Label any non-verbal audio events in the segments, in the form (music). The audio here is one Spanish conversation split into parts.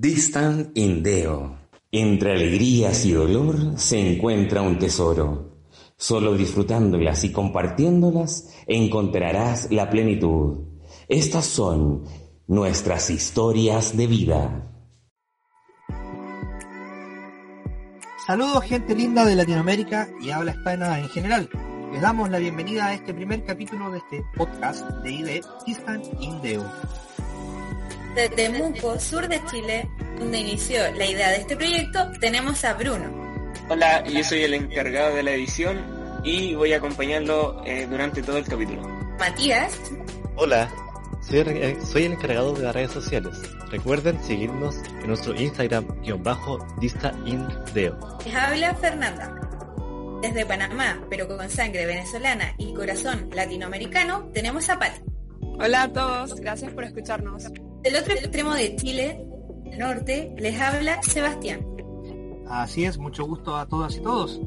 Distant Indeo. Entre alegrías y dolor se encuentra un tesoro. Solo disfrutándolas y compartiéndolas encontrarás la plenitud. Estas son nuestras historias de vida. Saludos gente linda de Latinoamérica y habla hispana en general. Les damos la bienvenida a este primer capítulo de este podcast de ID Distant Indeo. Desde Temuco, sur de Chile, donde inició la idea de este proyecto, tenemos a Bruno. Hola, yo soy el encargado de la edición y voy a acompañarlo eh, durante todo el capítulo. Matías. Hola, soy el, eh, soy el encargado de las redes sociales. Recuerden seguirnos en nuestro Instagram bajo Indeo. Les habla Fernanda. Desde Panamá, pero con sangre venezolana y corazón latinoamericano, tenemos a Pati. Hola a todos, gracias por escucharnos. Del otro extremo de Chile, el norte, les habla Sebastián. Así es, mucho gusto a todas y todos.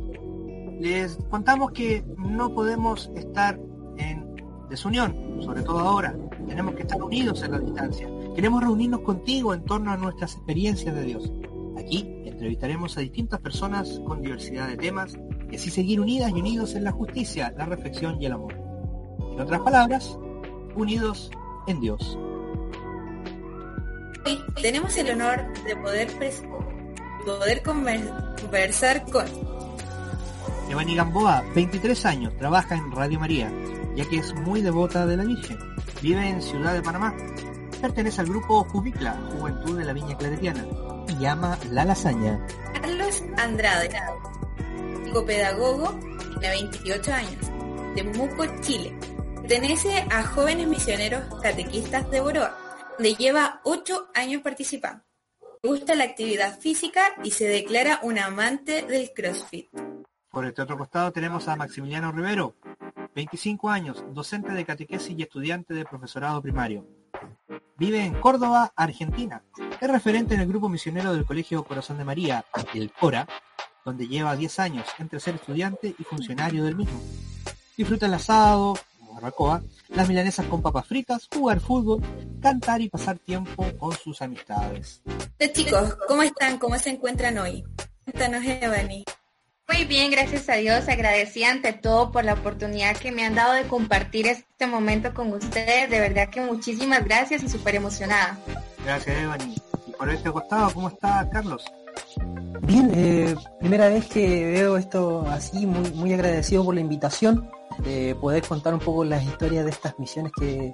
Les contamos que no podemos estar en desunión, sobre todo ahora. Tenemos que estar unidos en la distancia. Queremos reunirnos contigo en torno a nuestras experiencias de Dios. Aquí entrevistaremos a distintas personas con diversidad de temas y así seguir unidas y unidos en la justicia, la reflexión y el amor. En otras palabras, unidos en Dios. Hoy tenemos el honor de poder, poder conversar con Evani Gamboa, 23 años, trabaja en Radio María, ya que es muy devota de la Virgen. Vive en Ciudad de Panamá. Pertenece al grupo Jubicla, Juventud de la Viña Claretiana, y llama La Lasaña. Carlos Andrade, psicopedagogo, de 28 años, de Muco, Chile. Pertenece a Jóvenes Misioneros Catequistas de Boroa donde lleva ocho años participando. Gusta la actividad física y se declara un amante del CrossFit. Por este otro costado tenemos a Maximiliano Rivero, 25 años, docente de catequesis y estudiante de profesorado primario. Vive en Córdoba, Argentina. Es referente en el grupo misionero del Colegio Corazón de María, el CORA, donde lleva 10 años entre ser estudiante y funcionario del mismo. Disfruta el asado, barbacoa, las milanesas con papas fritas, jugar fútbol, cantar y pasar tiempo con sus amistades. Hola chicos, ¿cómo están? ¿Cómo se encuentran hoy? Cuéntanos, Evani. Muy bien, gracias a Dios. Agradecida ante todo por la oportunidad que me han dado de compartir este momento con ustedes. De verdad que muchísimas gracias y súper emocionada. Gracias, Evani. Y por este costado, ¿cómo está Carlos? Bien, eh, primera vez que veo esto así, muy, muy agradecido por la invitación de poder contar un poco las historias de estas misiones que,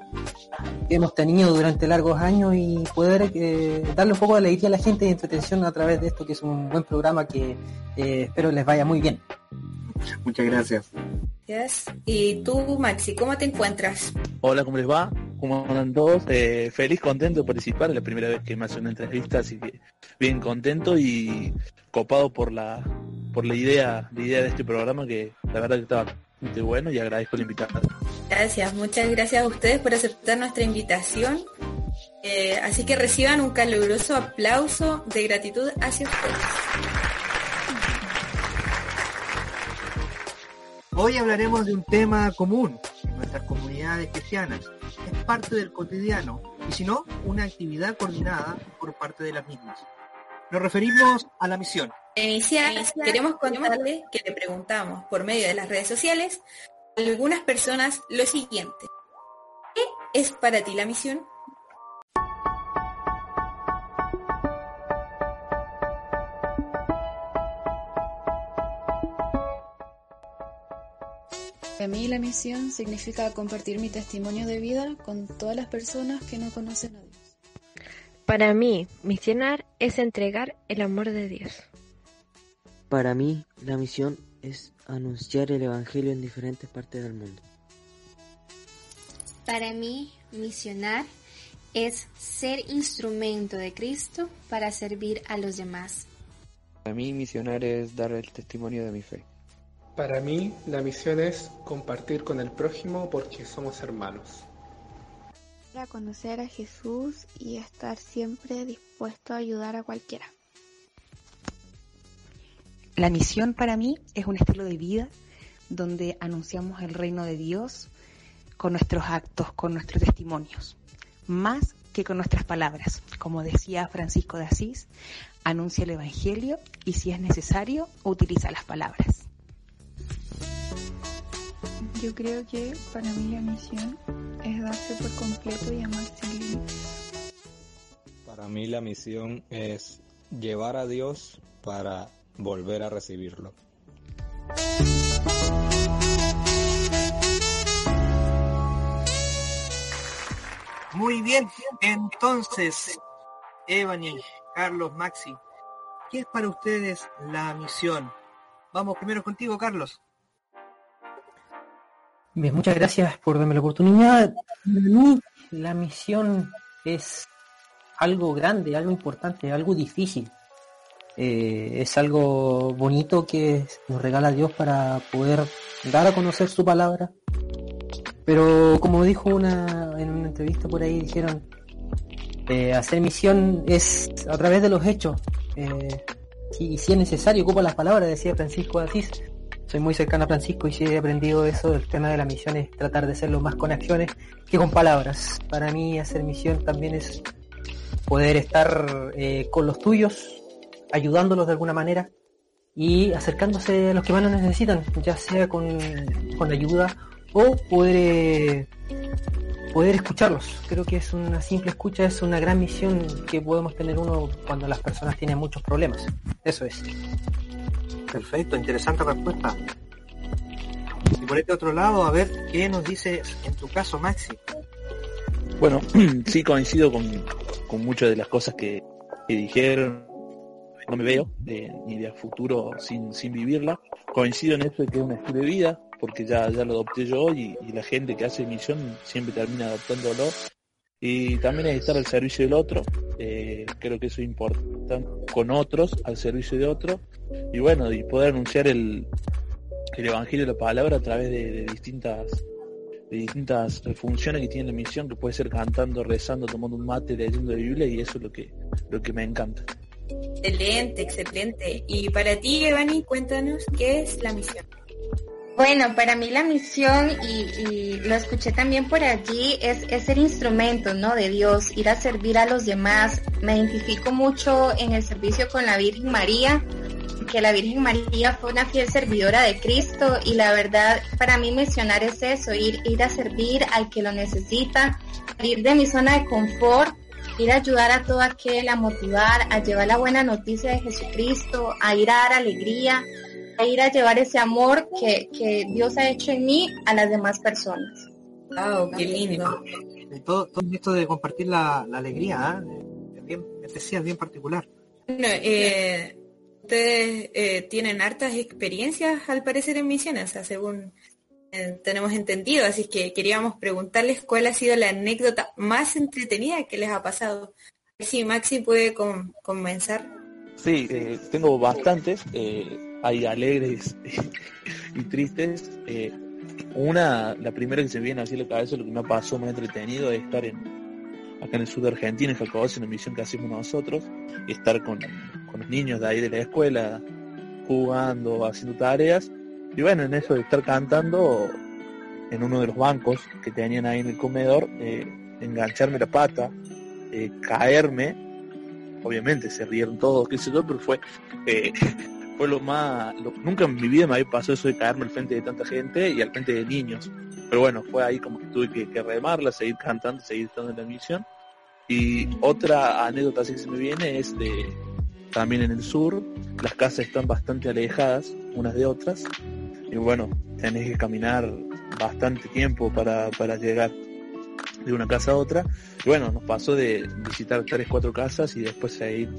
hemos tenido durante largos años y poder eh, darle un poco de alegría a la gente y entretención a través de esto, que es un buen programa que eh, espero les vaya muy bien. Muchas gracias. Y tú, Maxi, ¿cómo te encuentras? Hola, ¿cómo les va? ¿Cómo andan todos? Eh, feliz, contento de participar, es la primera vez que me hace una entrevista, así que bien contento y copado por la por la idea, la idea de este programa que la verdad que estaba muy bueno y agradezco la invitación. Gracias, muchas gracias a ustedes por aceptar nuestra invitación. Eh, así que reciban un caluroso aplauso de gratitud hacia ustedes. Hoy hablaremos de un tema común en nuestras comunidades cristianas. Es parte del cotidiano y si no, una actividad coordinada por parte de las mismas. Nos referimos a la misión. Iniciar, queremos contarles que le preguntamos por medio de las redes sociales a algunas personas lo siguiente. ¿Qué es para ti la misión? Mí la misión significa compartir mi testimonio de vida con todas las personas que no conocen a Dios. Para mí, misionar es entregar el amor de Dios. Para mí, la misión es anunciar el Evangelio en diferentes partes del mundo. Para mí, misionar es ser instrumento de Cristo para servir a los demás. Para mí, misionar es dar el testimonio de mi fe. Para mí, la misión es compartir con el prójimo porque somos hermanos para conocer a Jesús y estar siempre dispuesto a ayudar a cualquiera. La misión para mí es un estilo de vida donde anunciamos el reino de Dios con nuestros actos, con nuestros testimonios, más que con nuestras palabras. Como decía Francisco de Asís, anuncia el Evangelio y si es necesario, utiliza las palabras. Yo creo que para mí la misión es darse por completo y amar sin límites. Para mí la misión es llevar a Dios para volver a recibirlo. Muy bien, entonces, Evany, Carlos, Maxi, ¿qué es para ustedes la misión? Vamos primero contigo, Carlos. Bien, muchas gracias por darme la oportunidad. La misión es algo grande, algo importante, algo difícil. Eh, es algo bonito que nos regala Dios para poder dar a conocer su palabra. Pero como dijo una en una entrevista por ahí, dijeron, eh, hacer misión es a través de los hechos. Eh, si, si es necesario, ocupa las palabras, decía Francisco de Asís. Soy muy cercano a Francisco y sí he aprendido eso. El tema de la misión es tratar de hacerlo más con acciones que con palabras. Para mí hacer misión también es poder estar eh, con los tuyos, ayudándolos de alguna manera y acercándose a los que más lo necesitan, ya sea con, con ayuda o poder eh, poder escucharlos. Creo que es una simple escucha, es una gran misión que podemos tener uno cuando las personas tienen muchos problemas. Eso es. Perfecto, interesante respuesta. Y por este otro lado, a ver qué nos dice en tu caso, Maxi. Bueno, (clears throat) sí coincido con, con muchas de las cosas que, que dijeron. No me veo ni de futuro sin, sin vivirla. Coincido en esto de que es un estilo de vida, porque ya, ya lo adopté yo y, y la gente que hace misión siempre termina adoptándolo. Y también es estar al servicio del otro. eh, creo que eso es importante con otros, al servicio de otro. Y bueno, y poder anunciar el, el evangelio de la palabra a través de, distintas de distintas eh, funciones que tiene la misión, que puede ser cantando, rezando, tomando un mate, leyendo la Biblia, y eso es lo que, lo que me encanta. Excelente, excelente. Y para ti, Evani, cuéntanos qué es la misión. Bueno, para mí la misión, y, lo escuché también por allí, es, es ser instrumento, ¿no? De Dios, ir a servir a los demás. Me identifico mucho en el servicio con la Virgen María, que la Virgen María fue una fiel servidora de Cristo y la verdad para mí misionar es eso, ir, ir a servir al que lo necesita, salir de mi zona de confort, ir a ayudar a todo aquel, a motivar, a llevar la buena noticia de Jesucristo, a ir a dar alegría, a ir a llevar ese amor que, que Dios ha hecho en mí a las demás personas. Wow, qué lindo. Todo, todo esto de compartir la, la alegría, ¿ah? es bien especial, bien particular. Bueno, eh, ustedes eh, tienen hartas experiencias al parecer en misiones, o sea, según eh, tenemos entendido, así que queríamos preguntarles cuál ha sido la anécdota más entretenida que les ha pasado. Si Maxi puede com- comenzar. Sí, eh, tengo bastantes, eh, hay alegres y tristes. eh, una, la primera que se viene así a la cabeza, lo que me pasó más entretenido es estar en, acá en el sur de Argentina, en Jacobaccia, en la misión que hacemos nosotros, estar con, con los niños de ahí de la escuela, jugando, haciendo tareas. Y bueno, en eso de estar cantando, en uno de los bancos que tenían ahí en el comedor, eh, engancharme la pata, eh, caerme, obviamente se rieron todos, qué sé yo, pero fue, fue lo más, lo- nunca en mi vida me había pasado eso de caerme al frente de tanta gente y al frente de niños. Pero bueno, fue ahí como que tuve que, remarla, seguir cantando, seguir estando en la misión. Y otra anécdota así que se me viene es de también en el sur, las casas están bastante alejadas unas de otras. Y bueno, tenés que caminar bastante tiempo para, para llegar de una casa a otra. Y bueno, nos pasó de visitar tres, cuatro casas y después seguir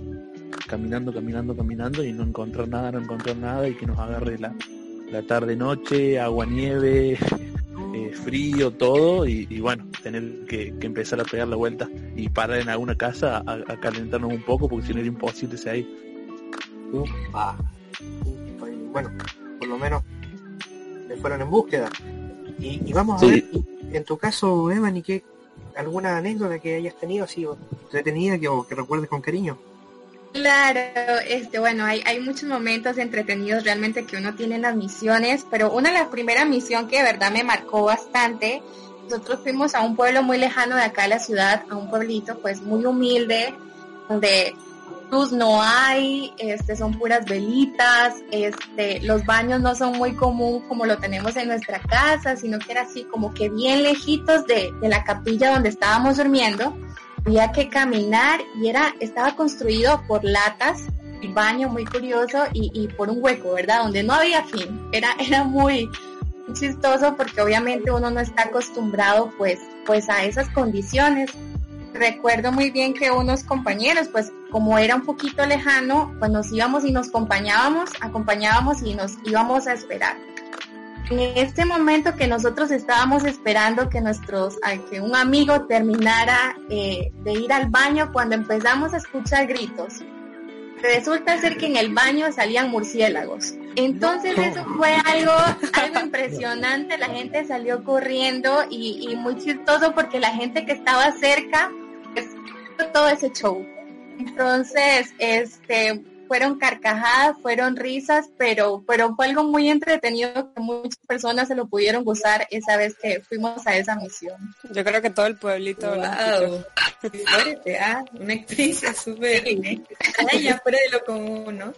caminando, caminando, caminando y no encontrar nada, no encontrar nada y que nos agarre la, la tarde noche, agua nieve, (laughs) eh, frío, todo y, y bueno, tener que, que empezar a pegar la vuelta y parar en alguna casa a, a calentarnos un poco porque si no era imposible seguir. Ah, bueno, por lo menos le fueron en búsqueda. Y, y vamos a Sí. ver, en tu caso, Evan, ¿y qué, alguna anécdota que hayas tenido así entretenida que, o que recuerdes con cariño? Claro, este, bueno, hay, hay muchos momentos entretenidos realmente que uno tiene en las misiones, pero una de las primeras misión que de verdad me marcó bastante nosotros fuimos a un pueblo muy lejano de acá de la ciudad, a un pueblito pues muy humilde, donde luz no hay, este, son puras velitas, este, los baños no son muy común como lo tenemos en nuestra casa, sino que era así como que bien lejitos de, de la capilla donde estábamos durmiendo. Había que caminar y era, estaba construido por latas, el baño muy curioso y, y por un hueco, ¿verdad? Donde no había fin. Era, (laughs) era muy, chistoso porque obviamente uno no está acostumbrado pues, pues a esas condiciones. Recuerdo muy bien que unos compañeros, pues como era un poquito lejano, pues nos íbamos y nos acompañábamos, acompañábamos y nos íbamos a esperar. En este momento que nosotros estábamos esperando que nuestros, que un amigo terminara eh, de ir al baño, cuando empezamos a escuchar gritos, resulta ser que en el baño salían murciélagos. Entonces eso fue algo, algo impresionante, la gente salió corriendo y, y muy chistoso porque la gente que estaba cerca, pues, todo ese show. Entonces, este, fueron carcajadas, fueron risas, pero, pero fue algo muy entretenido que muchas personas se lo pudieron gozar esa vez que fuimos a esa misión. Yo creo que todo el pueblito. Wow. ah, una experiencia súper extraña, fuera de lo común, ¿no?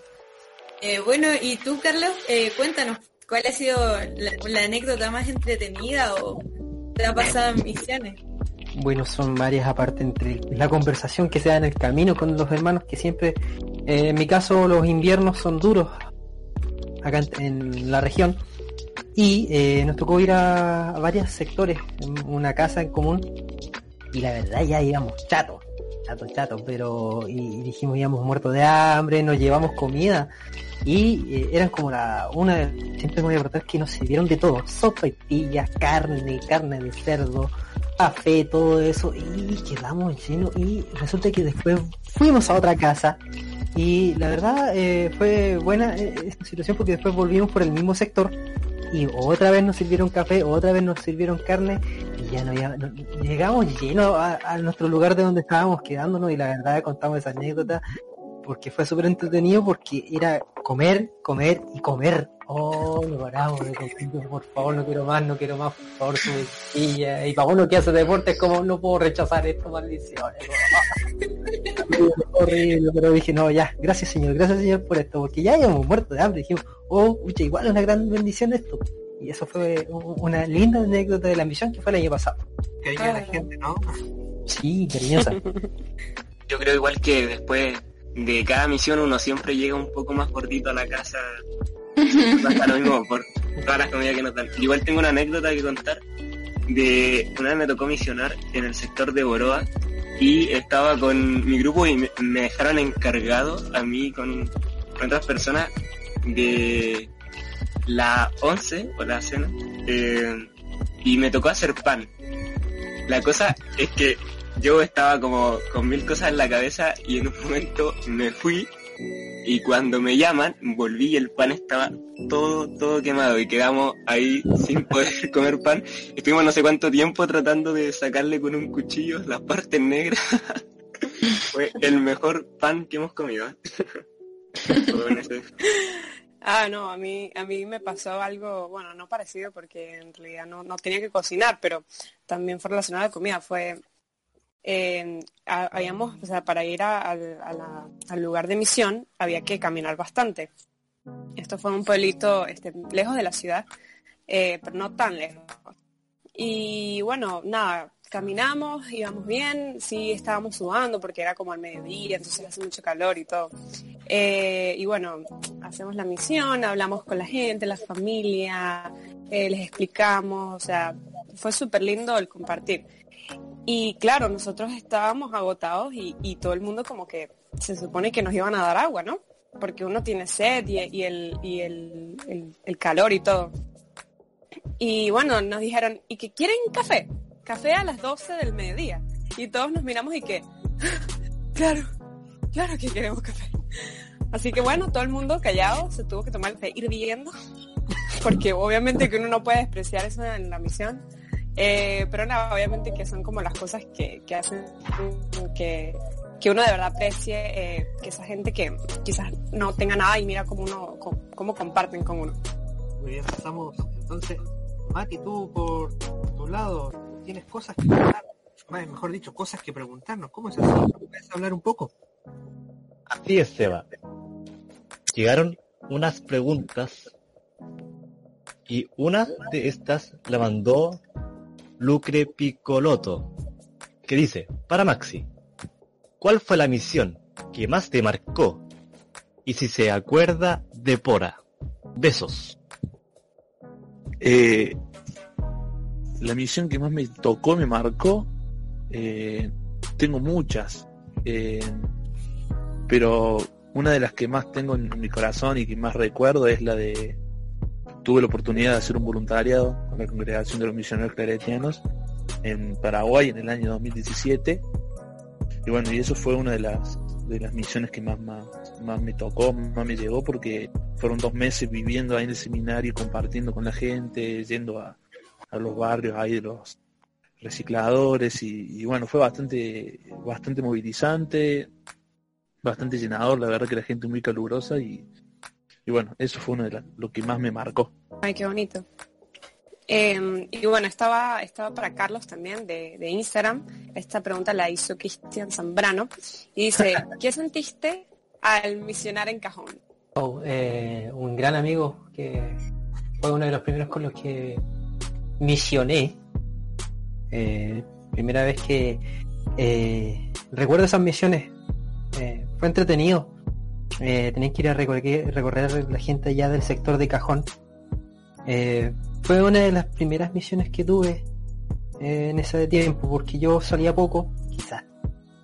Eh, bueno, y tú, Carlos, eh, cuéntanos, ¿cuál ha sido la, la, anécdota más entretenida o te ha pasado en misiones? Bueno, son varias aparte entre la conversación que se da en el camino con los hermanos, que siempre, eh, en mi caso, los inviernos son duros acá en, la región. Y eh, nos tocó ir a, varios sectores, una casa en común, y la verdad ya íbamos chatos, chatos, chatos, pero y, dijimos íbamos muertos de hambre, nos llevamos comida y eh, eran como la una siempre me que nos sirvieron de todo sopa y pillas carne carne de cerdo café todo eso y quedamos llenos y resulta que después fuimos a otra casa y la verdad eh, fue buena eh, esta situación porque después volvimos por el mismo sector y otra vez nos sirvieron café otra vez nos sirvieron carne y ya no, llegamos llenos a, nuestro lugar de donde estábamos quedándonos y la verdad contamos esa anécdota porque fue súper entretenido porque era comer, comer y comer. Oh, me paramos de comer, por favor, no quiero más, no quiero más, por favor, subidilla. Y para uno que hace deporte es como, no puedo rechazar esto, maldiciones. (laughs) horrible, pero dije, no, ya, gracias señor, gracias señor por esto, porque ya habíamos muerto de hambre. Dijimos, oh, pucha, igual es una gran bendición esto. Y eso fue una linda anécdota de la misión que fue el año pasado. Cariño a la gente, ¿no? Sí, cariñosa. (laughs) Yo creo igual que después de cada misión uno siempre llega un poco más cortito a la casa. (laughs) Lo mismo por todas las comidas que nos dan. Igual tengo una anécdota que contar de una vez me tocó misionar en el sector de Boroa y estaba con mi grupo y me, me dejaron encargado a mí con, con, otras personas de la 11 o la cena eh, y me tocó hacer pan. La cosa es que yo estaba como con mil cosas en la cabeza y en un momento me fui y cuando me llaman volví y el pan estaba todo, todo quemado y quedamos ahí sin (laughs) poder comer pan. Estuvimos no sé cuánto tiempo tratando de sacarle con un cuchillo las partes negras. (laughs) Fue el mejor pan que hemos comido. (laughs) Ah, no, a mí, a mí me pasó algo, bueno, no parecido porque en realidad no, no tenía que cocinar, pero también fue relacionado a la comida. Fue habíamos, o sea, para ir a, al lugar de misión había que caminar bastante. Esto fue un pueblito este, lejos de la ciudad, eh, pero no tan lejos. Y bueno, nada, caminamos, íbamos bien, sí estábamos sudando porque era como al mediodía, entonces hace mucho calor y todo. Eh, y bueno, hacemos la misión, hablamos con la gente, la familia, eh, les explicamos, o sea, fue súper lindo el compartir. Y claro, nosotros estábamos agotados y, todo el mundo como que se supone que nos iban a dar agua, ¿no? Porque uno tiene sed y, el, y el, el, calor y todo. Y bueno, nos dijeron, ¿y que quieren café? Café a las 12 del mediodía. Y todos nos miramos y que, (laughs) claro, claro que queremos café. Así que bueno, todo el mundo callado se tuvo que tomar el café hirviendo, (laughs) porque obviamente que uno no puede despreciar eso en la misión. Eh, pero nada, obviamente que son como las cosas que, que hacen que, que, uno de verdad aprecie eh, que esa gente que quizás no tenga nada y mira cómo uno cómo comparten con uno. Muy bien, pasamos entonces, Mati, tú por tu lado, tienes cosas que más, mejor dicho, cosas que preguntarnos. ¿Cómo es así? ¿Puedes hablar un poco? Así es, Seba. Llegaron unas preguntas y una de estas la mandó Lucre Picoloto, que dice, para Maxi, ¿cuál fue la misión que más te marcó? Y si se acuerda de Pora. Besos. Eh, la misión que más me tocó, me marcó, eh, tengo muchas, eh, pero una de las que más tengo en mi corazón y que más recuerdo es la de tuve la oportunidad de hacer un voluntariado con la congregación de los misioneros claretianos en Paraguay en el año 2017 y bueno y eso fue una de las de las misiones que más, más, más me tocó, más me llegó porque fueron dos meses viviendo ahí en el seminario, compartiendo con la gente, yendo a, a los barrios ahí de los recicladores y, y, bueno, fue bastante, bastante movilizante, bastante llenador, la verdad que la gente muy calurosa y, y bueno, eso fue uno de las, lo que más me marcó. Ay, qué bonito. Eh, y bueno, estaba, estaba para Carlos también de, de, Instagram. Esta pregunta la hizo Cristian Zambrano. Y dice, (laughs) ¿qué sentiste al misionar en Cajón? Oh, eh, un gran amigo que fue uno de los primeros con los que misioné. Eh, primera vez que eh, recuerdo esas misiones. Eh, fue entretenido. Tenías que ir a recorrer, recorrer la gente allá del sector de Cajón. fue una de las primeras misiones que tuve en ese tiempo, porque yo salía poco, quizás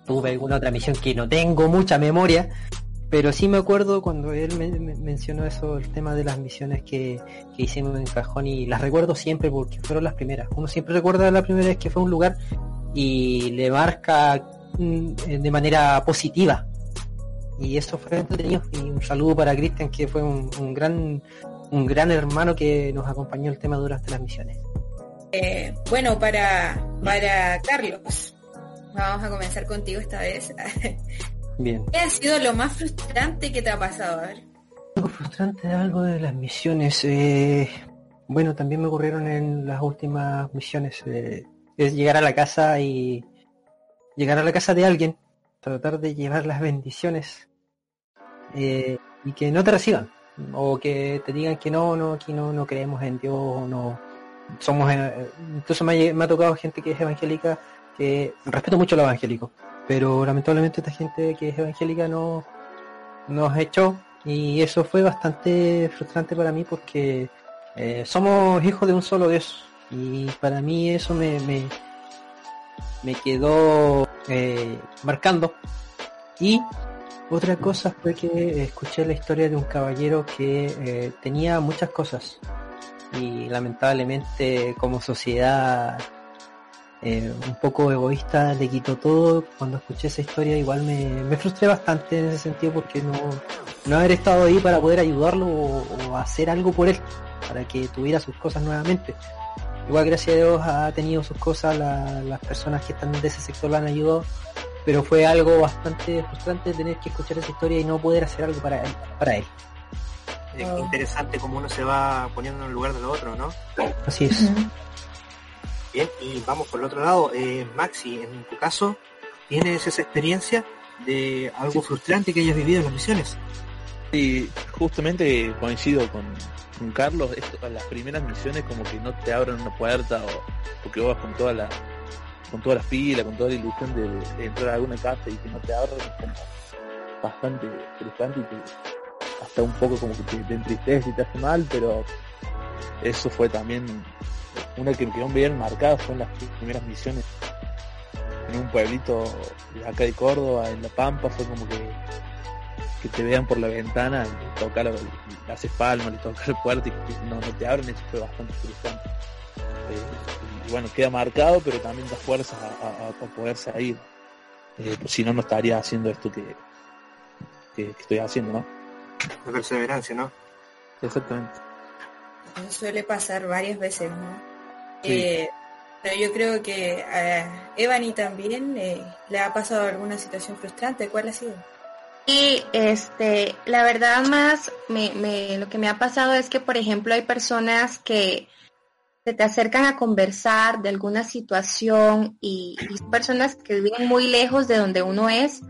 tuve alguna otra misión que no tengo mucha memoria, pero sí me acuerdo cuando él me mencionó eso, el tema de las misiones que, que, hicimos en Cajón y las recuerdo siempre porque fueron las primeras. Uno siempre recuerda la primera vez que fue a un lugar y le marca mm, de manera positiva. Y eso fue entretenido. Y un saludo para Cristian que fue un, un, gran un gran hermano que nos acompañó el tema durante las misiones. Eh, bueno, para, para Carlos, vamos a comenzar contigo esta vez. (laughs) Bien. ¿Qué ha sido lo más frustrante que te ha pasado? A ver. Algo frustrante, algo de las misiones. Eh, bueno, también me ocurrieron en las últimas misiones. Eh, es llegar a la casa y llegar a la casa de alguien, tratar de llevar las bendiciones eh, y que no te reciban o que te digan que no, no, aquí no, no creemos en Dios, no somos, eh, incluso me ha, tocado gente que es evangélica, que respeto mucho lo evangélico, pero lamentablemente esta gente que es evangélica no nos echó y eso fue bastante frustrante para mí porque eh, somos hijos de un solo Dios y para mí eso me, me, me quedó eh, marcando y otra cosa fue que escuché la historia de un caballero que eh, tenía muchas cosas y lamentablemente como sociedad eh, un poco egoísta le quitó todo. Cuando escuché esa historia igual me, frustré bastante en ese sentido porque no, no haber estado ahí para poder ayudarlo o hacer algo por él, para que tuviera sus cosas nuevamente. Igual gracias a Dios ha tenido sus cosas, la, las personas que están de ese sector lo han ayudado pero fue algo bastante frustrante tener que escuchar esa historia y no poder hacer algo para él. Para él. Es interesante cómo uno se va poniendo en el lugar del otro, ¿no? Así es. Uh -huh. Bien, y vamos por el otro lado. Eh, Maxi, en tu caso, ¿tienes esa experiencia de algo frustrante que hayas vivido en las misiones? Y justamente coincido con, con Carlos, esto, las primeras misiones como que no te abren una puerta o porque vas con toda la con todas las pilas, con toda la ilusión de, entrar a alguna casa y que no te abran, es como bastante frustrante y que hasta un poco como que te, te entristece y te hace mal, pero eso fue también una que me quedó bien marcada, en las primeras misiones. En un pueblito acá de Córdoba, en La Pampa, fue como que que te vean por la ventana, y tocar, le haces palmas, le tocas la puerta y no, no te abren, eso fue bastante frustrante. Eh, y bueno, queda marcado, pero también da fuerza a, a, a poder salir. Eh, pues si no, no estaría haciendo esto que, que, que, estoy haciendo, ¿no? La perseverancia, ¿no? Exactamente. Eso suele pasar varias veces, ¿no? Sí. Eh, pero yo creo que a Evany también eh, le ha pasado alguna situación frustrante. ¿Cuál ha sido? Y este, la verdad más, me, lo que me ha pasado es que, por ejemplo, hay personas que se te acercan a conversar de alguna situación y, y son personas que viven muy lejos de donde uno es.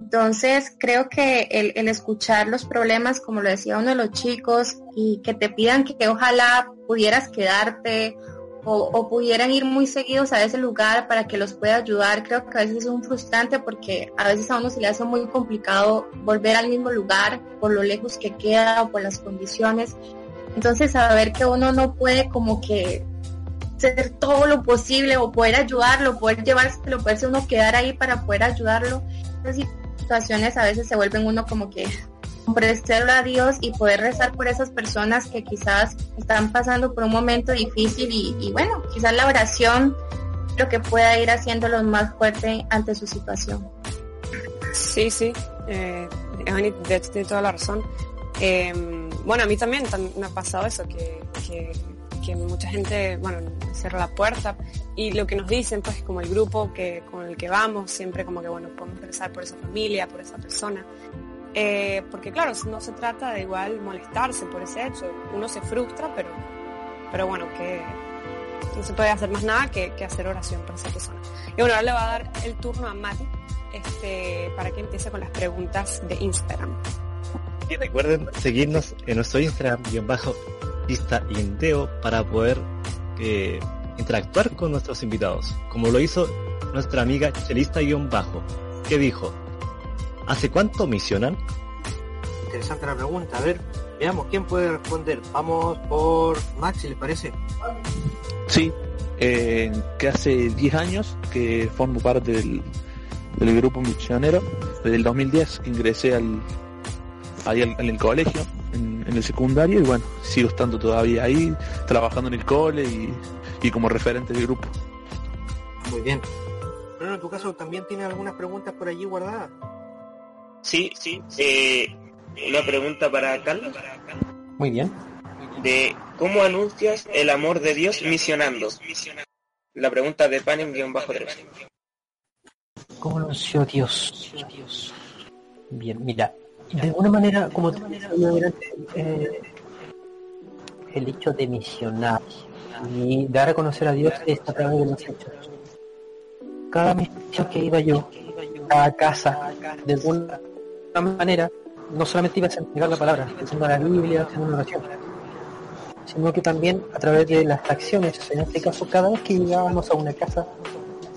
Entonces creo que el, el escuchar los problemas, como lo decía uno de los chicos, y que te pidan que, ojalá pudieras quedarte o, pudieran ir muy seguidos a ese lugar para que los pueda ayudar, creo que a veces es un frustrante porque a veces a uno se le hace muy complicado volver al mismo lugar por lo lejos que queda o por las condiciones. Entonces saber que uno no puede como que hacer todo lo posible o poder ayudarlo, poder llevárselo, poderse uno quedar ahí para poder ayudarlo. Esas situaciones a veces se vuelven uno como que ofrecerlo a Dios y poder rezar por esas personas que quizás están pasando por un momento difícil y, bueno, quizás la oración lo que pueda ir haciéndolos más fuerte ante su situación. Sí, sí, eh, tiene toda la razón. Eh, bueno, a mí también tam- me ha pasado eso, que, que, que mucha gente, bueno, cierra la puerta y lo que nos dicen, pues como el grupo que, con el que vamos, siempre como que, bueno, podemos rezar por esa familia, por esa persona. Eh, porque claro, no se trata de igual molestarse por ese hecho. Uno se frustra, pero, pero bueno, que no se puede hacer más nada que, hacer oración por esa persona. Y bueno, ahora le va a dar el turno a Mati este, para que empiece con las preguntas de Instagram. Y recuerden seguirnos en nuestro Instagram, guion bajo, lista Indeo, para poder eh, interactuar con nuestros invitados, como lo hizo nuestra amiga Chelista guion bajo, que dijo, ¿hace cuánto misionan? Interesante la pregunta. A ver, veamos quién puede responder. Vamos por Max, si les parece. Sí, eh, que hace 10 años que formo parte del, del grupo misionero, desde el 2010 que ingresé al, ahí al- en el colegio, en, en el secundario, y bueno, sigo estando todavía ahí, trabajando en el cole y, y como referente del grupo. Muy bien. Bruno, en tu caso también tienes algunas preguntas por allí guardadas. Sí, sí. Eh, una pregunta para Carlos. Muy bien. De ¿cómo anuncias el amor de Dios misionando? La pregunta de Panem-3. ¿Cómo anunció Dios? Bien, mira, de alguna manera, como te eh, el hecho de misionar y dar a conocer a Dios es a través de los hechos. Cada misión que iba yo a casa, de alguna manera, no solamente ibas a entregar la palabra, haciendo la Biblia, haciendo una oración, sino que también a través de las acciones, en este caso, cada vez que llegábamos a una casa,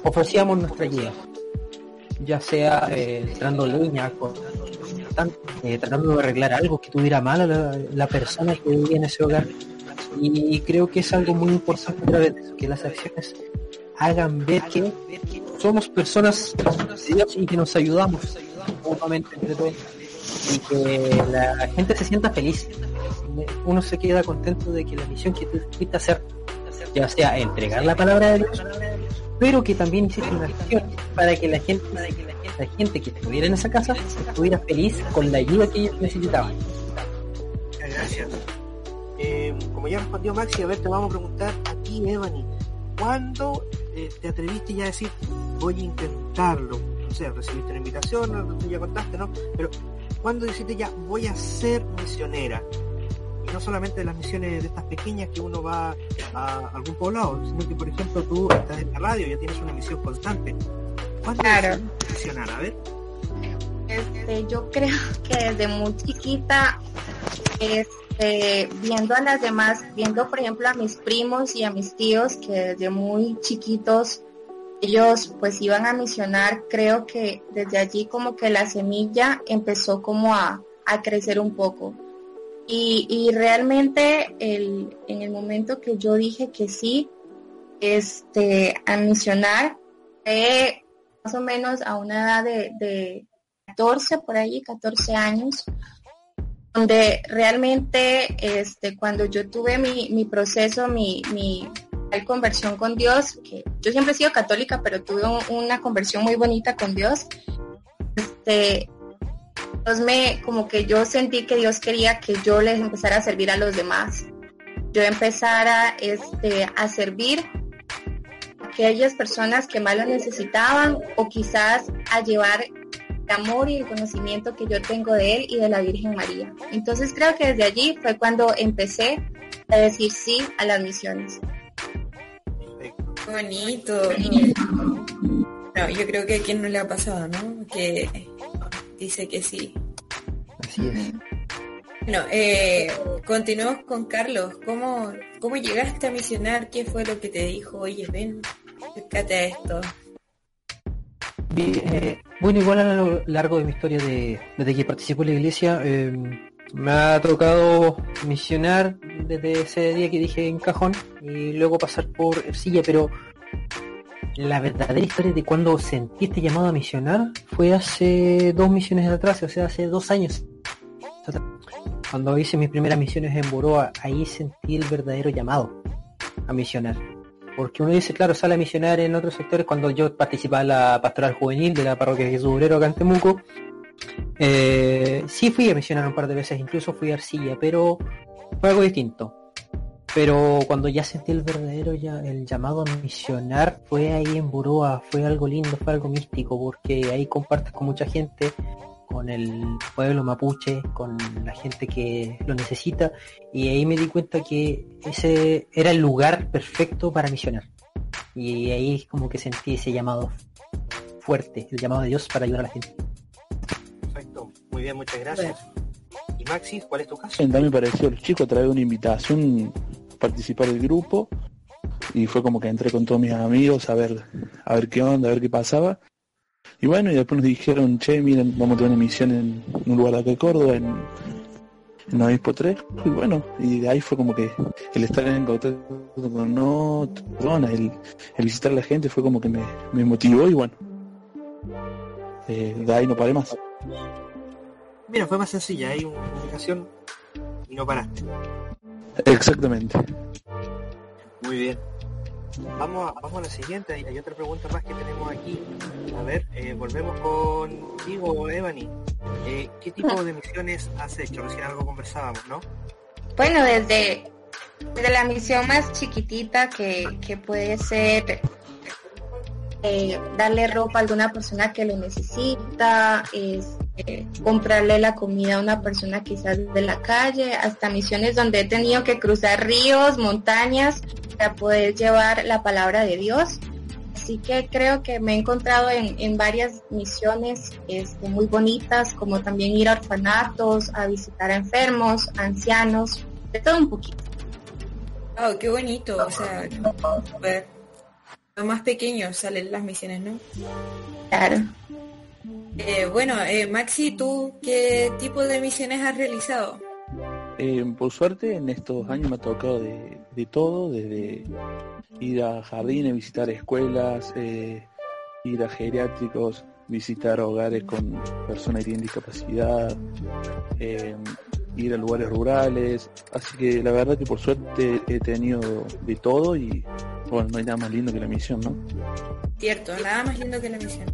ofrecíamos nuestra ayuda ya sea eh, tirando leña, cortando, eh, tratando de arreglar algo que tuviera mal a la, persona que vivía en ese hogar. Y creo que es algo muy importante a través de eso, que las acciones hagan ver que somos personas de y que nos ayudamos todos y que la gente se sienta feliz. Uno se queda contento de que la misión que tú fuiste hacer, ya sea entregar la palabra de Dios, pero que también hiciste una acción para que la gente, la gente que estuviera en esa casa estuviera feliz con la ayuda que ellos necesitaban. Gracias. Eh, como ya respondió Maxi, a ver, te vamos a preguntar a ti, Evany. ¿Cuándo eh, te atreviste ya a decir, voy a intentarlo? Sé, recibiste una invitación, tú ya contaste, ¿no? Pero, ¿cuándo dijiste ya, voy a ser misionera? Y no solamente de las misiones de estas pequeñas que uno va a algún poblado, sino que, por ejemplo, tú estás en la radio, ya tienes una misión constante. ¿Cuándo Claro. misionar? A ver. Este, yo creo que desde muy chiquita, este, viendo a las demás, viendo por ejemplo a mis primos y a mis tíos que desde muy chiquitos ellos pues iban a misionar, creo que desde allí como que la semilla empezó como a, a crecer un poco. Y, y realmente el, en el momento que yo dije que sí, este, a misionar, fue más o menos a una edad de, de 14 por ahí, 14 años, donde realmente este, cuando yo tuve mi, mi proceso, mi conversión con Dios, que yo siempre he sido católica, pero tuve un- una conversión muy bonita con Dios, este, Dios me, como que yo sentí que Dios quería que yo les empezara a servir a los demás. Yo empezara este, a servir aquellas personas que más lo necesitaban o quizás a llevar el amor y el conocimiento que yo tengo de él y de la Virgen María. Entonces creo que desde allí fue cuando empecé a decir sí a las misiones. Bonito. No, yo creo que a quien no le ha pasado, ¿no? Que dice que sí. Así es. Bueno, eh, continuemos con Carlos. ¿Cómo, ¿Cómo llegaste a misionar? ¿Qué fue lo que te dijo? Oye, ven, acércate a esto. Bien, eh, bueno, igual a lo largo de mi historia de, desde que participo en la iglesia, eh, me ha tocado misionar desde ese día que dije en cajón y luego pasar por Ercilla, pero la verdadera historia de cuando sentí este llamado a misionar fue hace dos misiones atrás, o sea, hace dos años. Cuando hice mis primeras misiones en Boroa, ahí sentí el verdadero llamado a misionar. Porque uno dice, claro, sale a misionar en otros sectores. Cuando yo participaba en la pastoral juvenil de la parroquia de Jesús Obrero acá en eh, sí fui a misionar un par de veces, incluso fui a Arcilla, pero fue algo distinto. Pero cuando ya sentí el verdadero ya, el llamado a misionar fue ahí en Buroa, fue algo lindo, fue algo místico, porque ahí compartes con mucha gente, con el pueblo mapuche, con la gente que lo necesita, y ahí me di cuenta que ese era el lugar perfecto para misionar. Y ahí como que sentí ese llamado fuerte, el llamado de Dios para ayudar a la gente. Muy bien, muchas gracias. Y Maxis, ¿cuál es tu caso? También me pareció los chicos traer una invitación a participar del grupo y fue como que entré con todos mis amigos a ver a ver qué onda, a ver qué pasaba. Y bueno, y después nos dijeron, che, miren, vamos a tener una misión en un lugar de acá de Córdoba, en, en Obispo 3. Y bueno, y de ahí fue como que el estar en contacto con otras el, el visitar a la gente fue como que me, me motivó y bueno, eh, de ahí no paré más. Mira, fue más sencilla, hay una comunicación y no paraste. Exactamente. Muy bien. Vamos a, vamos a la siguiente, hay otra pregunta más que tenemos aquí. A ver, eh, volvemos contigo, Evany. Eh, ¿Qué tipo de misiones has hecho? Recién algo conversábamos, ¿no? Bueno, desde, desde la misión más chiquitita que, que puede ser eh, darle ropa a alguna persona que lo necesita, es, eh, comprarle la comida a una persona quizás de la calle, hasta misiones donde he tenido que cruzar ríos, montañas para poder llevar la palabra de Dios. Así que creo que me he encontrado en, en varias misiones este, muy bonitas, como también ir a orfanatos, a visitar a enfermos, ancianos, de todo un poquito. Oh, qué bonito, o sea, (laughs) lo más pequeño salen las misiones, ¿no? Claro. Eh, bueno, eh, Maxi, ¿tú qué tipo de misiones has realizado? Eh, por suerte en estos años me ha tocado de, de todo, desde ir a jardines, visitar escuelas, ir a geriátricos, visitar hogares con personas que tienen discapacidad, ir a lugares rurales, así que la verdad que por suerte he tenido de todo y bueno, no hay nada más lindo que la misión, ¿no? Cierto, nada más lindo que la misión.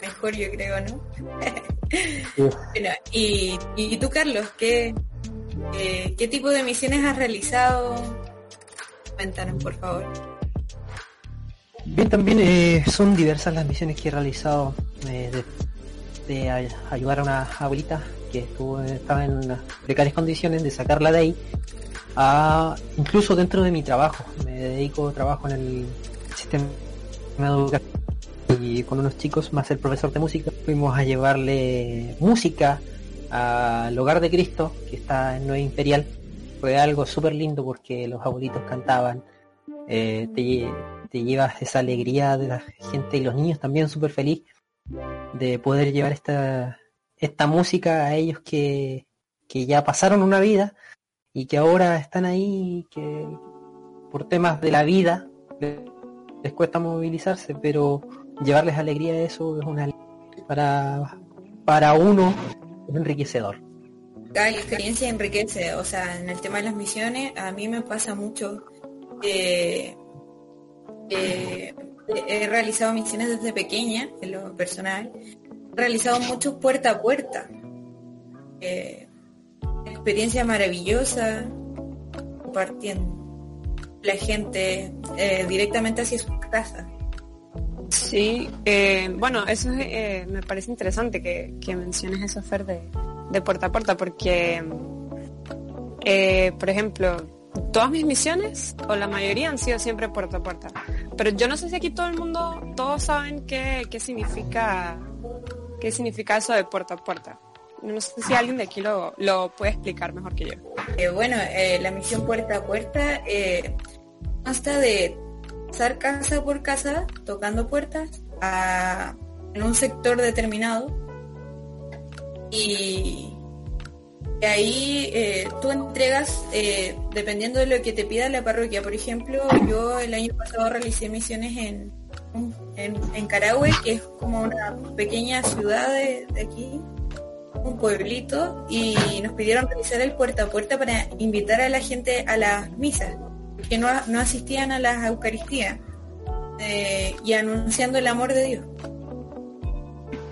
Mejor yo creo, ¿no? (laughs) bueno, y, y tú, Carlos, ¿qué, eh, ¿qué tipo de misiones has realizado? Cuéntanos, por favor. Bien, también eh, son diversas las misiones que he realizado eh, de, de ay- ayudar a una abuelita que estuvo, estaba en precarias condiciones, de sacarla de ahí, incluso dentro de mi trabajo. Me dedico trabajo en el sistema educativo y con unos chicos, más el profesor de música, fuimos a llevarle música al hogar de Cristo, que está en Nueva Imperial. Fue algo súper lindo porque los abuelitos cantaban, eh, te, te llevas esa alegría de la gente y los niños también súper feliz de poder llevar esta, esta música a ellos que, que ya pasaron una vida y que ahora están ahí que por temas de la vida les, cuesta movilizarse, pero llevarles alegría a eso es una para, para uno es enriquecedor. Cada experiencia enriquece, o sea, en el tema de las misiones, a mí me pasa mucho que he realizado misiones desde pequeña, en lo personal, he realizado muchos puerta a puerta. Eh, experiencia maravillosa, compartiendo la gente eh, directamente hacia su casa. Sí, eh, bueno, eso es, eh, me parece interesante que, menciones eso, Fer, de, de puerta a puerta, porque, por ejemplo, todas mis misiones, o la mayoría, han sido siempre puerta a puerta. pero yo no sé si aquí todo el mundo, todos saben qué, qué significa, qué significa eso de puerta a puerta. No sé si alguien de aquí lo, lo puede explicar mejor que yo. Eh, bueno, eh, la misión puerta a puerta eh, consta de pasar casa por casa, tocando puertas, a- en un sector determinado. Y, ahí eh, tú entregas, dependiendo de lo que te pida la parroquia. Por ejemplo, yo el año pasado realicé misiones en, en, en Carahue, que es como una pequeña ciudad de, de aquí, un pueblito, y nos pidieron realizar el puerta a puerta para invitar a la gente a las misas, que no, no asistían a las Eucaristías, eh, y anunciando el amor de Dios.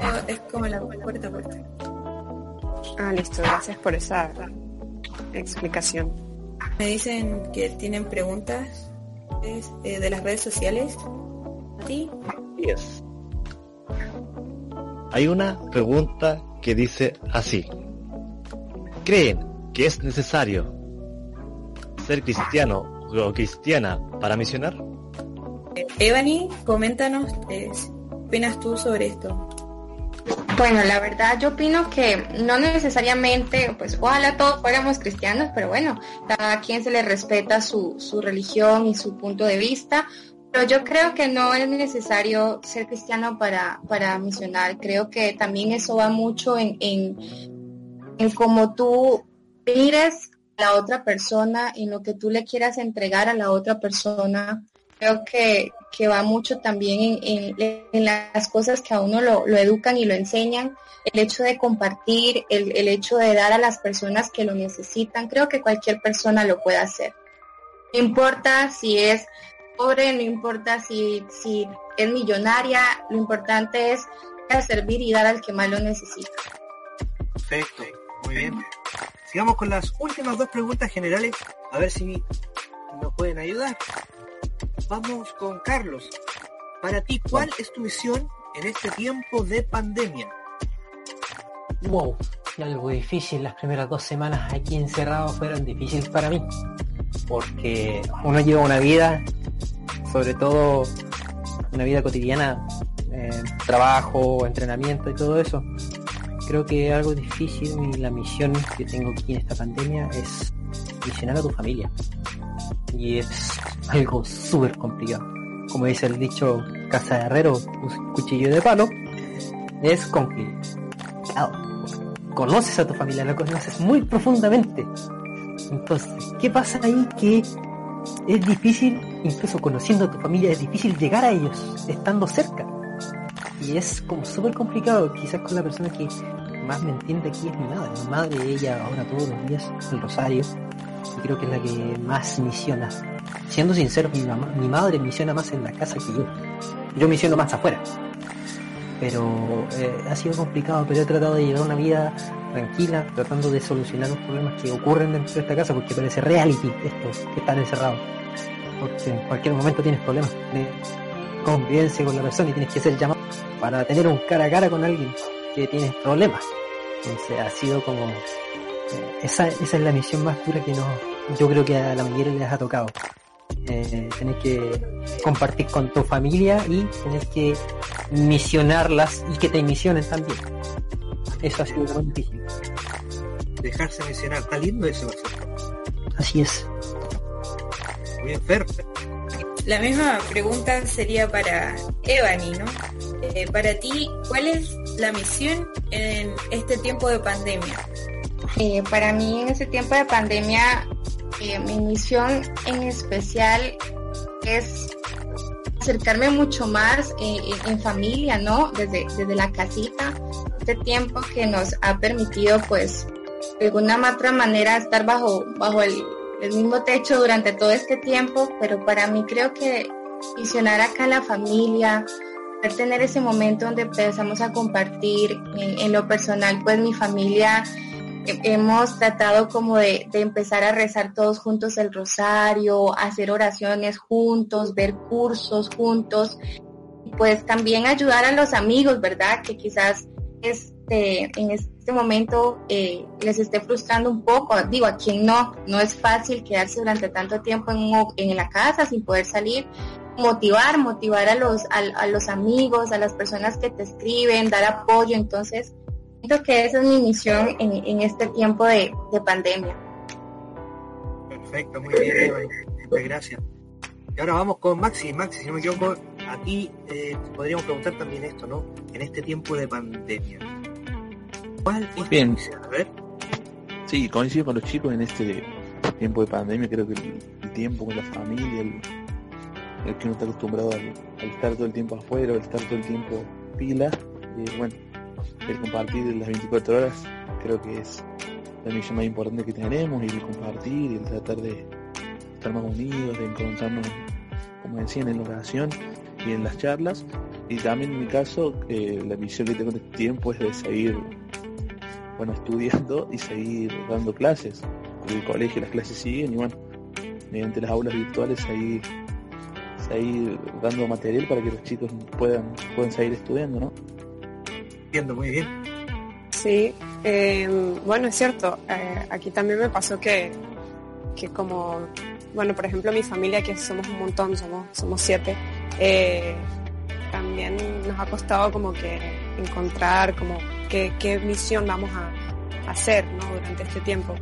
Eh, Es como la puerta a puerta. Ah, listo, gracias por esa explicación. Me dicen que tienen preguntas es, eh, de las redes sociales. ¿A ti? Yes. Hay una pregunta que dice así. ¿Creen que es necesario ser cristiano o cristiana para misionar? Eh, Ebony, coméntanos eh, ¿qué opinas tú sobre esto? Bueno, la verdad yo opino que no necesariamente, pues ojalá todos fuéramos cristianos, pero bueno, cada quien se le respeta su, su religión y su punto de vista, pero yo creo que no es necesario ser cristiano para, para misionar. Creo que también eso va mucho en, en, en cómo tú mires a la otra persona, en lo que tú le quieras entregar a la otra persona. Creo que, que va mucho también en, en- las cosas que a uno lo, lo educan y lo enseñan. El hecho de compartir, el, el hecho de dar a las personas que lo necesitan. Creo que cualquier persona lo puede hacer. No importa si es pobre, no importa si, si es millonaria, lo importante es servir y dar al que más lo necesita. Perfecto, muy bien. Sigamos con las últimas dos preguntas generales, a ver si nos pueden ayudar. Vamos con Carlos. Para ti, ¿cuál es tu misión en este tiempo de pandemia? Wow, algo difícil. Las primeras dos semanas aquí encerrados fueron difíciles para mí. Porque uno lleva una vida, sobre todo una vida cotidiana, eh, trabajo, entrenamiento y todo eso. Creo que algo difícil y la misión que tengo aquí en esta pandemia es misionar a tu familia. Y es algo súper complicado. Como dice el dicho, casa de herrero, un cuchillo de palo, es complicado conoces a tu familia, la conoces muy profundamente. Entonces, ¿qué pasa ahí? Que es difícil, incluso conociendo a tu familia, es difícil llegar a ellos, estando cerca. Y es como súper complicado, quizás con la persona que más me entiende aquí es mi madre. Mi madre, ella ahora todos los días, el rosario, y creo que es la que más misiona. Siendo sincero, mi, mamá, mi madre misiona más en la casa que yo. Yo misiono más afuera pero eh, ha sido complicado, pero he tratado de llevar una vida tranquila, tratando de solucionar los problemas que ocurren dentro de esta casa, porque parece reality esto, que están encerrados. Porque en cualquier momento tienes problemas de convivencia con la persona y tienes que ser llamado para tener un cara a cara con alguien que tiene problemas. Entonces ha sido como... eh, esa, esa es la misión más dura que no, yo creo que a la mayoría les ha tocado. Eh, tenés que compartir con tu familia y tenés que misionarlas y que te misionen también. Eso ha sido lo más difícil. Dejarse misionar, está lindo eso. Así es. Muy enfermo. La misma pregunta sería para Evany, ¿no? Eh, para ti, ¿cuál es la misión en este tiempo de pandemia? Eh, para mí en ese tiempo de pandemia, eh, mi misión en especial es acercarme mucho más eh, en, familia, ¿no? Desde, desde la casita, este tiempo que nos ha permitido, pues, de alguna otra manera estar bajo, bajo el, mismo techo durante todo este tiempo, pero para mí creo que misionar acá la familia, tener ese momento donde empezamos a compartir en, en lo personal, pues mi familia hemos tratado como de, empezar a rezar todos juntos el rosario, hacer oraciones juntos, ver cursos juntos, pues también ayudar a los amigos, ¿verdad? Que quizás este, en este momento eh, les esté frustrando un poco, digo, a quien no, no es fácil quedarse durante tanto tiempo en, en la casa sin poder salir, motivar, motivar a los, a los amigos, a las personas que te escriben, dar apoyo. Entonces, siento que esa es mi misión en, en este tiempo de, de pandemia. Perfecto, muy bien, Eva, muchas gracias. Y ahora vamos con Maxi. Maxi, si no me equivoco, a ti eh, podríamos preguntar también esto, ¿no? En este tiempo de pandemia. ¿Cuál es tu Bien. misión? A ver, Sí, coincido con los chicos en este tiempo de pandemia, creo que el, el tiempo con la familia, el, el que uno está acostumbrado al, al estar todo el tiempo afuera, al estar todo el tiempo pila, y bueno, el compartir las 24 horas creo que es la misión más importante que tenemos, y el compartir, y el tratar de estar más unidos, de encontrarnos, como decían, en la oración y en las charlas, y también en mi caso, eh, la misión que tengo en este tiempo es de seguir bueno, estudiando y seguir dando clases. Porque el colegio las clases siguen y bueno, mediante las aulas virtuales seguir, seguir dando material para que los chicos puedan, puedan seguir estudiando, ¿no? Entiendo muy bien. Sí, eh, bueno, es cierto. eh, aquí también me pasó que, que como, bueno, por ejemplo, mi familia, que somos un montón, somos, somos siete, eh, también nos ha costado como que encontrar como qué, qué misión vamos a, hacer ¿no? durante este tiempo.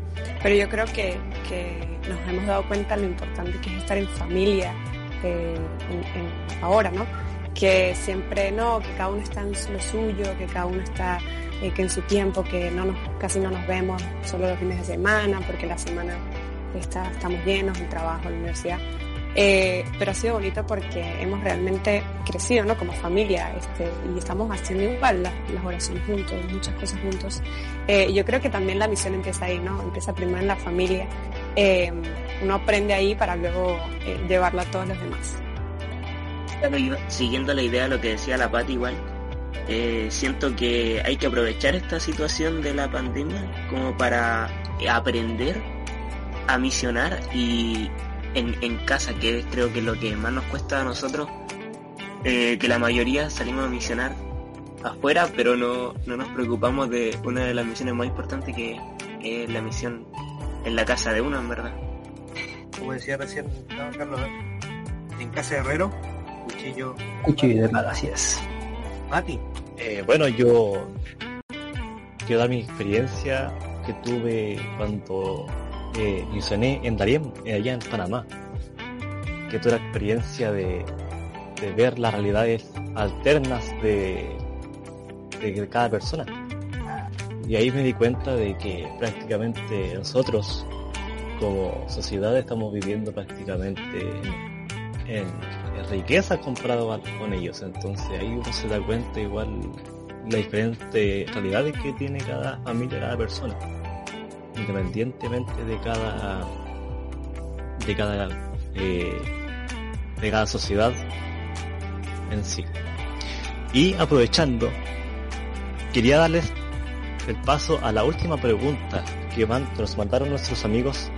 Pero yo creo que, que nos hemos dado cuenta lo importante que es estar en familia eh, ahora, ¿no? Que siempre no, que cada uno está en lo suyo, que cada uno está eh, que en su tiempo, que no casi no nos vemos solo los fines de semana, porque la semana está, estamos llenos, el trabajo, la universidad. Eh, pero ha sido bonito porque hemos realmente crecido, ¿no? Como familia, este, y estamos haciendo igual las, las oraciones juntos, muchas cosas juntos. Eh, yo creo que también la misión empieza ahí, ¿no? Empieza primero en la familia. Uno aprende ahí para luego llevarlo a todos los demás. Siguiendo la idea de lo que decía la Pati igual, eh, siento que hay que aprovechar esta situación de la pandemia como para aprender a misionar y en, en casa, que es creo que lo que más nos cuesta a nosotros, eh, que la mayoría salimos a misionar afuera, pero no, no nos preocupamos de una de las misiones más importantes que es la misión en la casa de uno, en verdad. Como decía recién ¿no, Carlos, en casa de Herrero, cuchillo. Cuchillo de palo, así es. Mati, Eh, bueno, yo quiero dar mi experiencia que tuve cuando eh, misioné en Darien, eh, allá en Panamá. Que tuve la experiencia de, de ver las realidades alternas de, de cada persona. Y ahí me di cuenta de que prácticamente nosotros como sociedad estamos viviendo prácticamente en, en- en riquezas comparado con ellos. Entonces ahí uno se da cuenta igual las diferentes realidades que tiene cada familia, cada persona, independientemente de cada de cada eh, de cada sociedad en sí. Y aprovechando, quería darles el paso a la última pregunta que nos mandaron nuestros amigos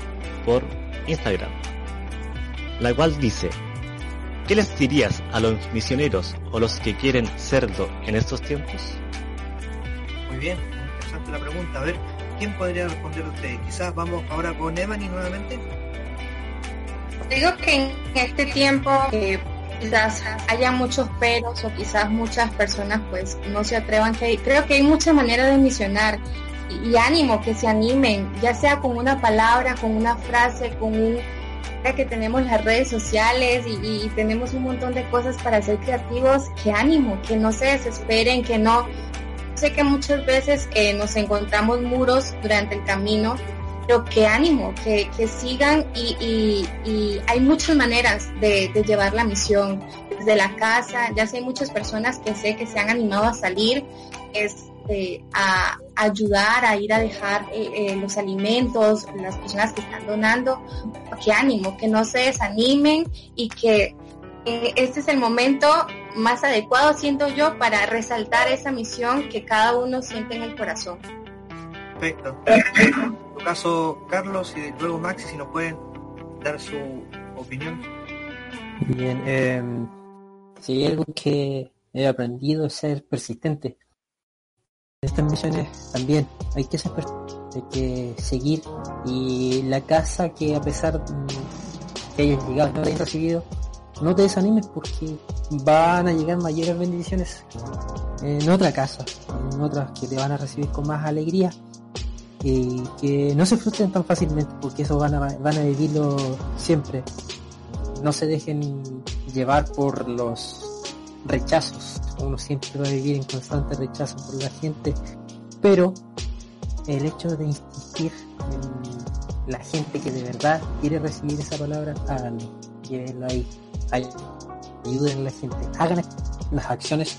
por Instagram, la cual dice, ¿qué les dirías a los misioneros o los que quieren serlo en estos tiempos? muy bien, interesante la pregunta. A ver, ¿quién podría responder usted? Quizás vamos ahora con Evany nuevamente. Digo que en este tiempo eh, quizás haya muchos peros o quizás muchas personas pues no se atrevan. Que creo que hay muchas maneras de misionar y, y ánimo que se animen, ya sea con una palabra, con una frase, con un que tenemos las redes sociales y, tenemos un montón de cosas para ser creativos, que ánimo, que no se desesperen, que no. Sé que muchas veces eh, nos encontramos muros durante el camino, pero que ánimo, que, sigan y, hay muchas maneras de, de llevar la misión. Desde la casa, ya sé hay muchas personas que sé que se han animado a salir este, a ayudar, a ir a dejar eh, eh, los alimentos, las personas que están donando, que ánimo, que no se desanimen y que eh, este es el momento más adecuado, siento yo, para resaltar esa misión que cada uno siente en el corazón. Perfecto. En tu caso, Carlos y luego Maxi, si nos pueden dar su opinión. Bien, eh, si hay algo que he aprendido es ser persistente. Estas misiones también hay que hay que seguir y la casa que a pesar que hayan llegado no la hayan recibido, no te desanimes porque van a llegar mayores bendiciones en otra casa, en otras que te van a recibir con más alegría y que no se frustren tan fácilmente porque eso van a, van a vivirlo siempre. No se dejen llevar por los rechazos. Uno siempre va a vivir en constante rechazo por la gente, pero el hecho de insistir en la gente que de verdad quiere recibir esa palabra, háganlo, llévenlo ahí, ayuden a la gente, hagan las acciones,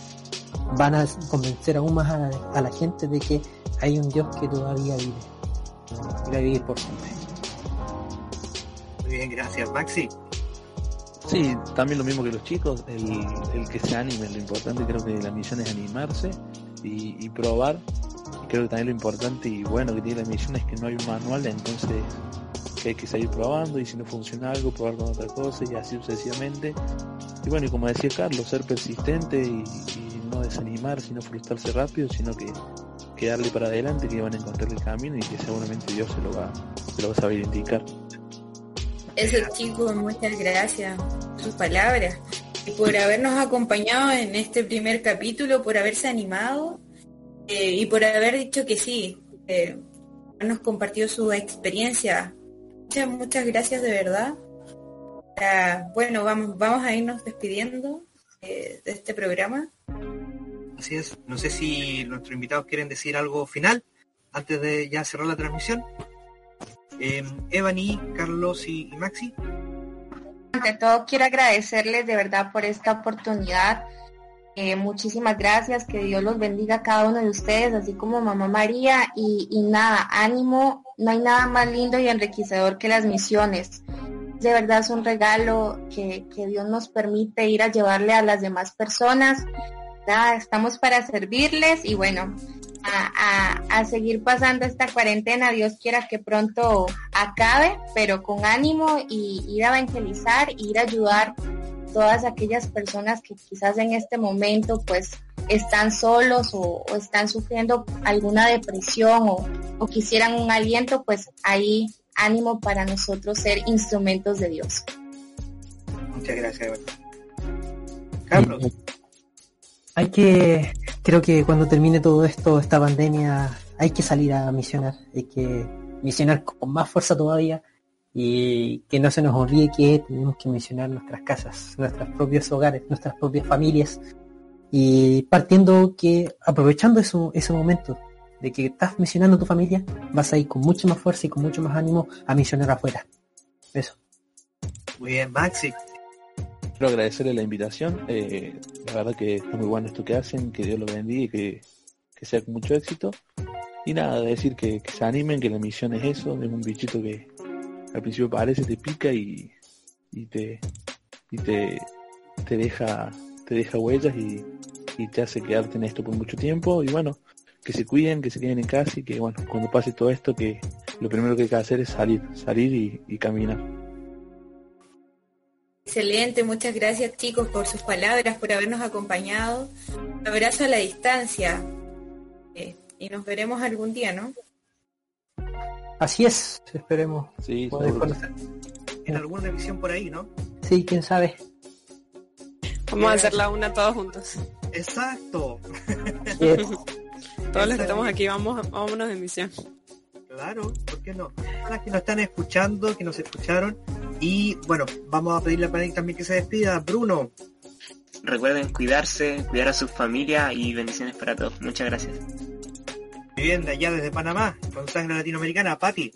van a convencer aún más a, a la gente de que hay un Dios que todavía vive y va a vivir por siempre. Muy bien, gracias, Maxi. Sí, también lo mismo que los chicos, el, que se animen, lo importante creo que la misión es animarse y, y probar. Creo que también lo importante y bueno que tiene la misión es que no hay un manual, entonces que hay que seguir probando y si no funciona algo, probar con otra cosa y así sucesivamente. Y bueno, y como decía Carlos, ser persistente y, no desanimar, sino frustrarse rápido, sino que, que darle para adelante, que van a encontrar el camino y que seguramente Dios se lo va, se lo va a saber indicar. Eso chicos, muchas gracias por sus palabras y por habernos acompañado en este primer capítulo, por haberse animado eh, y por haber dicho que sí, eh, habernos compartido su experiencia. Muchas, muchas gracias de verdad. Bueno, vamos, vamos a irnos despidiendo eh, de este programa. Así es. No sé si nuestros invitados quieren decir algo final antes de ya cerrar la transmisión. Eh, Carlos y, y Maxi. Ante todo quiero agradecerles de verdad por esta oportunidad. Eh, muchísimas gracias, que Dios los bendiga a cada uno de ustedes, así como Mamá María. Y, nada, ánimo, no hay nada más lindo y enriquecedor que las misiones. De verdad es un regalo que Dios nos permite ir a llevarle a las demás personas. Nada, estamos para servirles y bueno, a, a, a, seguir pasando esta cuarentena. Dios quiera que pronto acabe, pero con ánimo y ir a evangelizar, ir a ayudar todas aquellas personas que quizás en este momento pues están solos o, o están sufriendo alguna depresión o, o, quisieran un aliento, pues ahí ánimo para nosotros ser instrumentos de Dios. Muchas gracias. Carlos. Hay que, creo que cuando termine todo esto, esta pandemia, hay que salir a misionar, hay que misionar con más fuerza todavía y que no se nos olvide que tenemos que misionar nuestras casas, nuestros propios hogares, nuestras propias familias y partiendo que, aprovechando eso, ese momento de que estás misionando tu familia, vas a ir con mucha más fuerza y con mucho más ánimo a misionar afuera. Eso. Muy bien, Maxi. Quiero agradecerle la invitación. Eh, la verdad que está muy bueno esto que hacen, que Dios lo bendiga y que, que sea con mucho éxito. Y nada, decir que, que, se animen, que la misión es eso, es un bichito que al principio parece, te pica y, y te y te, te deja te deja huellas y, y te hace quedarte en esto por mucho tiempo. Y bueno, que se cuiden, que se queden en casa y que bueno, cuando pase todo esto que lo primero que hay que hacer es salir, salir y caminar. Excelente, muchas gracias chicos por sus palabras, por habernos acompañado. Un abrazo a la distancia eh, y nos veremos algún día, ¿no? Así es, esperemos. Sí, poder conocer en alguna emisión por ahí, ¿no? Sí, quién sabe. Vamos a hacerla una todos juntos. Exacto. Yes. (laughs) todos los que estamos aquí vamos, vámonos de misión. Claro, ¿por qué no? A las que nos están escuchando, que nos escucharon, y bueno, vamos a pedirle a Panel también que se despida. Bruno. Recuerden cuidarse, cuidar a sus familias y bendiciones para todos. Muchas gracias. Bien, de allá desde Panamá, con sangre latinoamericana, Pati.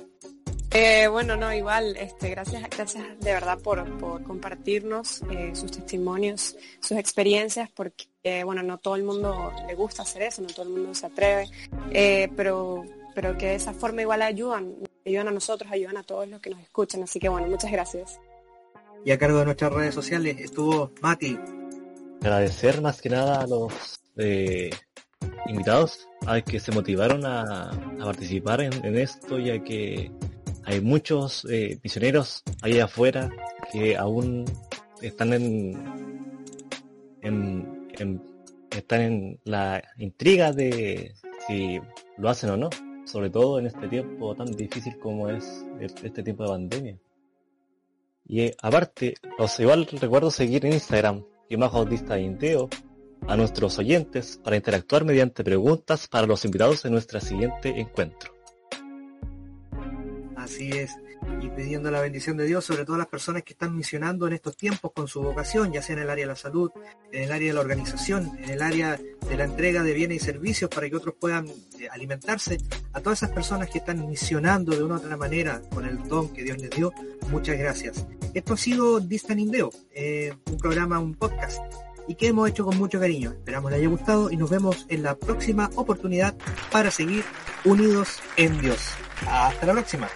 Eh, bueno, no, igual, este, gracias, gracias de verdad por, por compartirnos eh, sus testimonios, sus experiencias, porque, eh, bueno, no todo el mundo le gusta hacer eso, no todo el mundo se atreve, eh, pero, pero que de esa forma igual ayudan, ayudan a nosotros, ayudan a todos los que nos escuchan, así que bueno, muchas gracias. Y a cargo de nuestras redes sociales estuvo Mati. Agradecer más que nada a los eh, invitados a que se motivaron a, a participar en, en, esto, ya que hay muchos eh, misioneros ahí afuera que aún están en, en, en, están en la intriga de si lo hacen o no, sobre todo en este tiempo tan difícil como es este tiempo de pandemia. Y eh, aparte, os igual recuerdo seguir en Instagram, Imagen Autista Indeo, a nuestros oyentes para interactuar mediante preguntas para los invitados en nuestro siguiente encuentro. Así es. Y pidiendo la bendición de Dios sobre todas las personas que están misionando en estos tiempos con su vocación, ya sea en el área de la salud, en el área de la organización, en el área de la entrega de bienes y servicios para que otros puedan eh, alimentarse. A todas esas personas que están misionando de una u otra manera con el don que Dios les dio, muchas gracias. Esto ha sido Distan Indeo, eh, un programa, un podcast y que hemos hecho con mucho cariño. Esperamos les haya gustado y nos vemos en la próxima oportunidad para seguir unidos en Dios. Hasta la próxima.